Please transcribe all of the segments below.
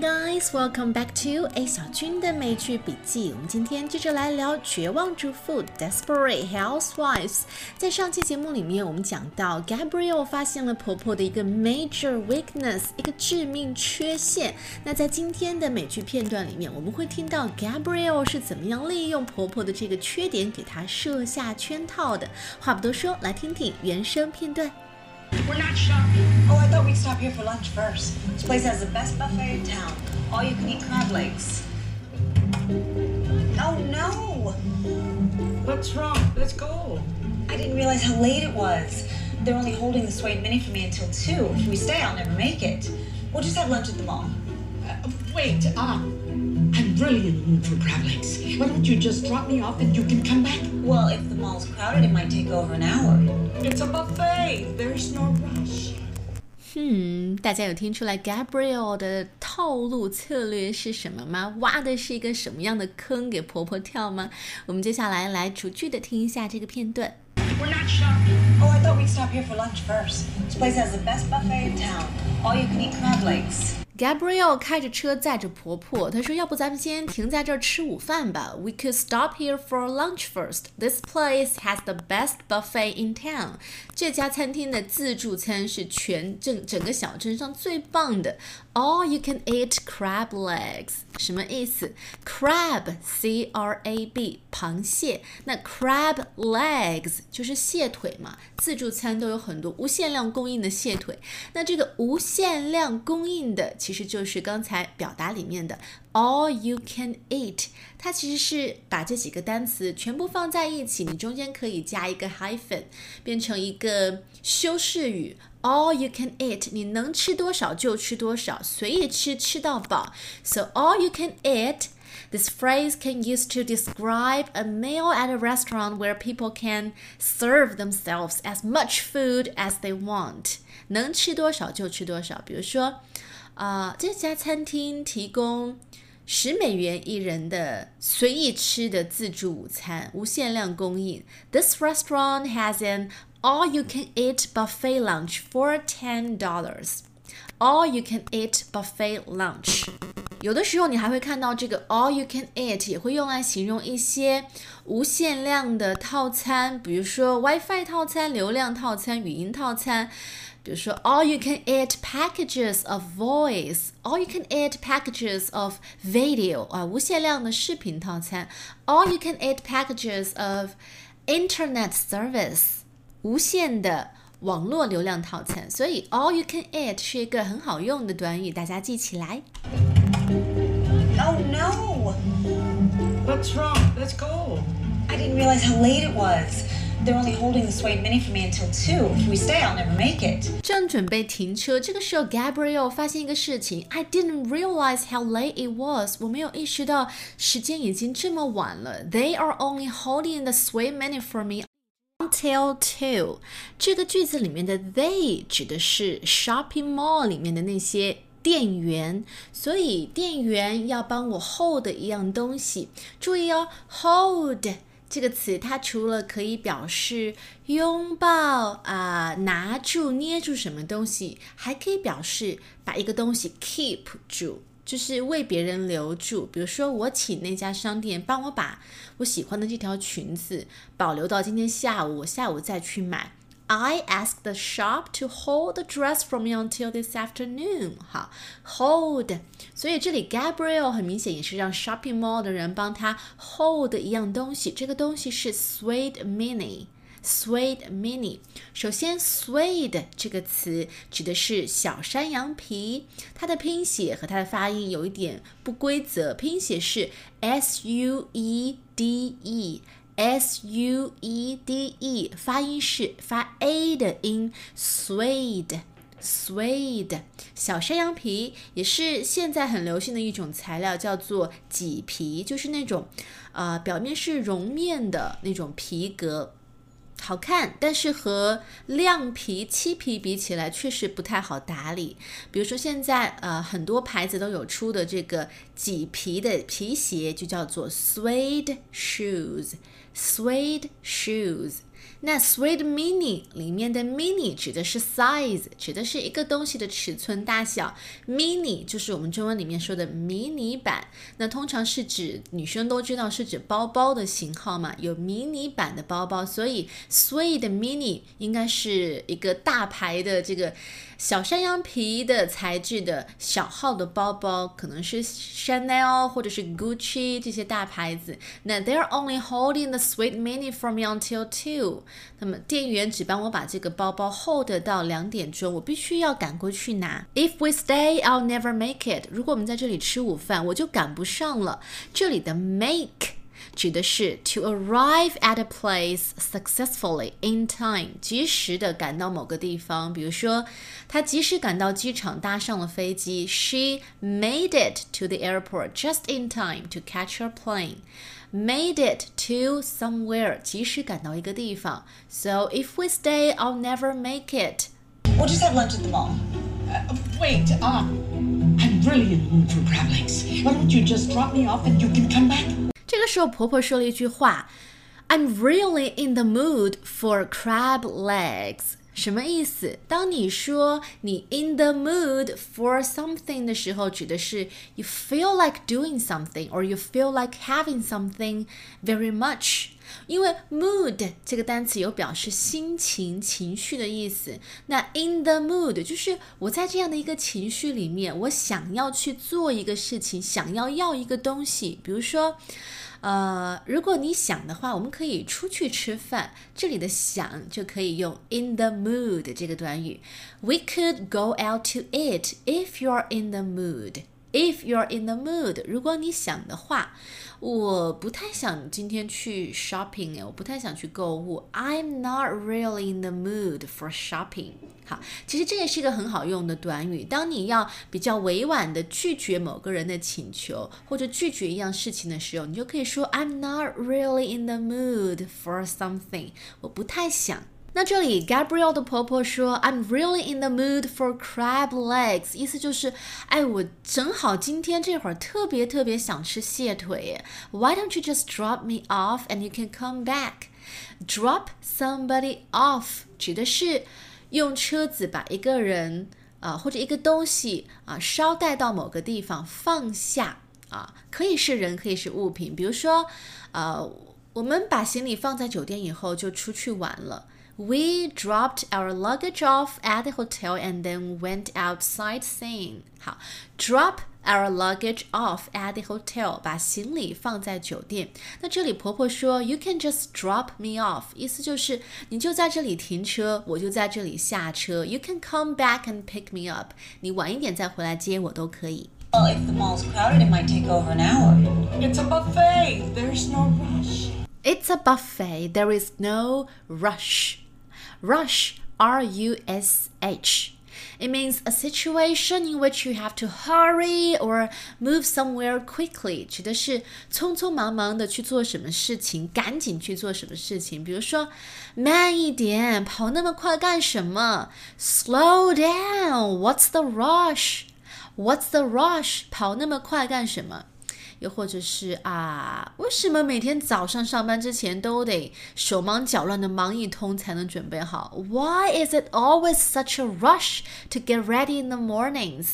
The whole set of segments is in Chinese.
Guys, welcome back to A 小军的美剧笔记。我们今天接着来聊《绝望主妇》（Desperate Housewives）。在上期节目里面，我们讲到 Gabrielle 发现了婆婆的一个 major weakness，一个致命缺陷。那在今天的美剧片段里面，我们会听到 Gabrielle 是怎么样利用婆婆的这个缺点，给她设下圈套的。话不多说，来听听原声片段。We're not shopping. Oh, I thought we'd stop here for lunch first. This place has the best buffet in town. All you can eat crab legs. Oh no! What's wrong? Let's go. I didn't realize how late it was. They're only holding the Suede Mini for me until 2. If we stay, I'll never make it. We'll just have lunch at the mall. Uh, wait, uh, I'm really in the mood for crab legs. Why don't you just drop me off and you can come back? Well, if the mall's crowded, it might take over an hour. It's a buffet. There's no rush. 哼，大家有听出来 Gabriel 的套路策略是什么吗？挖的是一个什么样的坑给婆婆跳吗？我们接下来来逐句的听一下这个片段。We're not shopping. Oh, I thought we'd stop here for lunch first. This place has the best buffet in town. All you can eat crab legs. Gabrielle 开着车载着婆婆，她说：“要不咱们先停在这儿吃午饭吧？We could stop here for lunch first. This place has the best buffet in town. 这家餐厅的自助餐是全镇整个小镇上最棒的。All you can eat crab legs，什么意思？Crab C R A B 螃蟹，那 crab legs 就是蟹腿嘛。自助餐都有很多无限量供应的蟹腿，那这个无限量供应的其实就是刚才表达里面的 all you can eat，它其实是把这几个单词全部放在一起，你中间可以加一个 hyphen，变成一个修饰语。All you can eat，你能吃多少就吃多少，随意吃，吃到饱。So all you can eat。This phrase can use to describe a meal at a restaurant where people can serve themselves as much food as they want。能吃多少就吃多少。比如说，啊、这家餐厅提供十美元一人的随意吃的自助午餐，无限量供应。This restaurant has an all-you-can-eat buffet lunch for ten dollars. All you can eat buffet lunch。有的时候你还会看到这个 all you can eat 也会用来形容一些无限量的套餐，比如说 WiFi 套餐、流量套餐、语音套餐。比如说，all you can eat packages of voice，all you can eat packages of video 啊，无限量的视频套餐，all you can eat packages of internet service， 无限的网络流量套餐。所以，all you can eat 是一个很好用的短语，大家记起来。 Oh no! What's wrong? Let's go. I didn't realize how late it was. They're only holding the Suede Mini for me until 2. If we stay, I'll never make it. 正准备停车，这个时候 Gabrielle 发现一个事情，I didn't realize how late it was。我没有意识到时间已经这么晚了。They are only holding the Suede Mini for me until two。这个句子里面的 they 指的是 shopping mall 里面的那些。店员，所以店员要帮我 hold 一样东西。注意哦，hold 这个词，它除了可以表示拥抱啊、拿住、捏住什么东西，还可以表示把一个东西 keep 住，就是为别人留住。比如说，我请那家商店帮我把我喜欢的这条裙子保留到今天下午，我下午再去买。I ask the shop to hold the dress for me until this afternoon. 好，hold，所以这里 Gabriel 很明显也是让 shopping mall 的人帮他 hold 一样东西，这个东西是 suede mini。Suede mini，首先 suede 这个词指的是小山羊皮，它的拼写和它的发音有一点不规则，拼写是 s u e d e。S U E D E，发音是发 A 的音，suede，suede，小山羊皮也是现在很流行的一种材料，叫做麂皮，就是那种，呃，表面是绒面的那种皮革。好看，但是和亮皮、漆皮比起来，确实不太好打理。比如说现在呃很多牌子都有出的这个麂皮的皮鞋，就叫做 suede shoes。suede shoes。那 Sweet Mini 里面的 Mini 指的是 size，指的是一个东西的尺寸大小。Mini 就是我们中文里面说的迷你版。那通常是指女生都知道是指包包的型号嘛，有迷你版的包包，所以 Sweet Mini 应该是一个大牌的这个小山羊皮的材质的小号的包包，可能是 Chanel 或者是 Gucci 这些大牌子。那 They're only holding the Sweet Mini for me until two。那么店员只帮我把这个包包 hold 到两点钟，我必须要赶过去拿。If we stay, I'll never make it。如果我们在这里吃午饭，我就赶不上了。这里的 make 指的是 to arrive at a place successfully in time，及时的赶到某个地方。比如说，他及时赶到机场，搭上了飞机。She made it to the airport just in time to catch her plane. Made it to somewhere，及时赶到一个地方。So if we stay, I'll never make it. We'll just have lunch at the mall. Uh, wait, uh, I'm really in the mood for crab legs. Why don't you just drop me off and you can come back? 这个时候，婆婆说了一句话：“I'm really in the mood for crab legs。” 什么意思？当你说你 in the mood for something 的时候，指的是 you feel like doing something or you feel like having something very much。因为 mood 这个单词有表示心情、情绪的意思。那 in the mood 就是我在这样的一个情绪里面，我想要去做一个事情，想要要一个东西，比如说。呃，如果你想的话，我们可以出去吃饭。这里的想就可以用 in the mood 这个短语。We could go out to eat if you're in the mood. If you're in the mood，如果你想的话，我不太想今天去 shopping 哎，我不太想去购物。I'm not really in the mood for shopping。好，其实这也是一个很好用的短语。当你要比较委婉的拒绝某个人的请求，或者拒绝一样事情的时候，你就可以说 I'm not really in the mood for something。我不太想。那这里 Gabriel 的婆婆说，I'm really in the mood for crab legs，意思就是，哎，我正好今天这会儿特别特别想吃蟹腿。Why don't you just drop me off and you can come back? Drop somebody off 指的是用车子把一个人啊、或者一个东西啊捎带到某个地方放下啊，可以是人，可以是物品。比如说，呃，我们把行李放在酒店以后就出去玩了。We dropped our luggage off at the hotel and then went out sightseeing. 好，drop our luggage off at the hotel，把行李放在酒店。那这里婆婆说，You can just drop me off，意思就是你就在这里停车，我就在这里下车。You can come back and pick me up，你晚一点再回来接我都可以。Well, if the mall's crowded, it might take over an hour. It's a buffet. There's no rush. It's a buffet. There is no rush. Rush, R U S H. It means a situation in which you have to hurry or move somewhere quickly，指的是匆匆忙忙的去做什么事情，赶紧去做什么事情。比如说，慢一点，跑那么快干什么？Slow down. What's the rush? What's the rush? 跑那么快干什么？ 又或者是啊，为什么每天早上上班之前都得手忙脚乱的忙一通才能准备好？Why is it always such a rush to get ready in the mornings？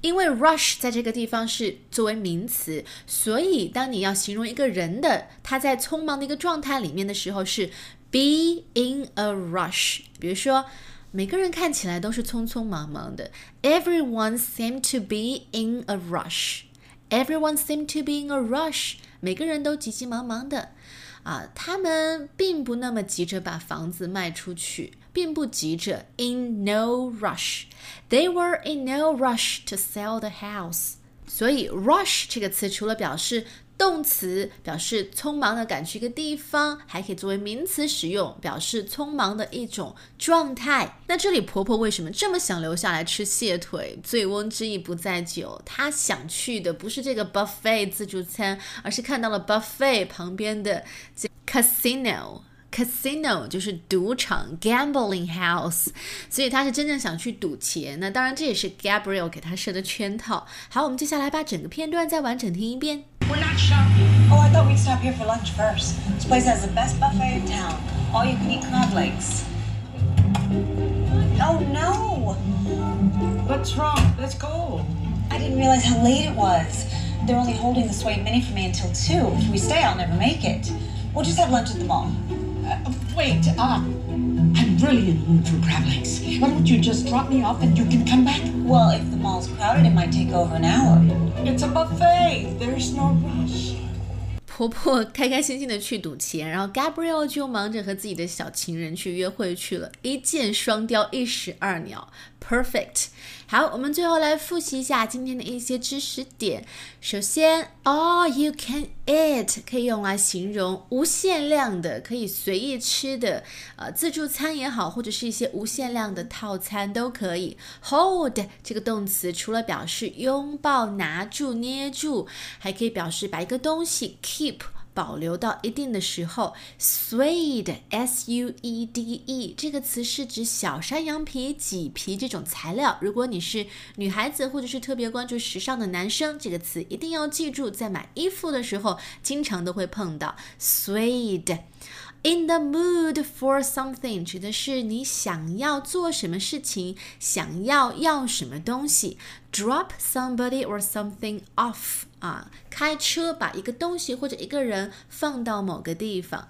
因为 rush 在这个地方是作为名词，所以当你要形容一个人的他在匆忙的一个状态里面的时候，是 be in a rush。比如说，每个人看起来都是匆匆忙忙的，Everyone seem to be in a rush。Everyone seemed to be in a rush，每个人都急急忙忙的，啊，他们并不那么急着把房子卖出去，并不急着。In no rush，they were in no rush to sell the house。 所以，rush 这个词除了表示动词表示匆忙的赶去一个地方，还可以作为名词使用，表示匆忙的一种状态。那这里婆婆为什么这么想留下来吃蟹腿？醉翁之意不在酒，她想去的不是这个 buffet 自助餐，而是看到了 buffet 旁边的 casino。Casino 就是赌场，gambling house，所以他是真正想去赌钱。那当然，这也是 Gabriel 给他设的圈套。好，我们接下来把整个片段再完整听一遍。 We're not shopping. Oh, I thought we'd stop here for lunch first. This place has the best buffet in town. all you can eat crab legs. Oh no! What's wrong? Let's go. I didn't realize how late it was. They're only holding the Sway Mini for me until 2. If we stay, I'll never make it. We'll just have lunch at the mall. Uh, wait, uh, I'm really in the mood for crab legs. Why don't you just drop me off and you can come back? Well, if the mall's crowded, it might take over an hour. It's a buffet. There's no rush. 婆婆开开心心的去赌钱，然后 Gabriel 就忙着和自己的小情人去约会去了，一箭双雕，一石二鸟，perfect。好，我们最后来复习一下今天的一些知识点。首先，all you can It 可以用来形容无限量的，可以随意吃的，呃，自助餐也好，或者是一些无限量的套餐都可以。hold 这个动词除了表示拥抱、拿住、捏住，还可以表示把一个东西 keep。保留到一定的时候，suede，s u e d e 这个词是指小山羊皮、麂皮这种材料。如果你是女孩子或者是特别关注时尚的男生，这个词一定要记住，在买衣服的时候经常都会碰到 suede。In the mood for something 指的是你想要做什么事情，想要要什么东西。Drop somebody or something off 啊，开车把一个东西或者一个人放到某个地方。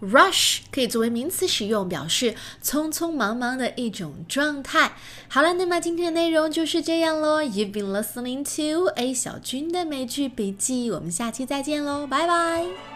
Rush 可以作为名词使用，表示匆匆忙忙的一种状态。好了，那么今天的内容就是这样喽。You've been listening to A 小军的美剧笔记，我们下期再见喽，拜拜。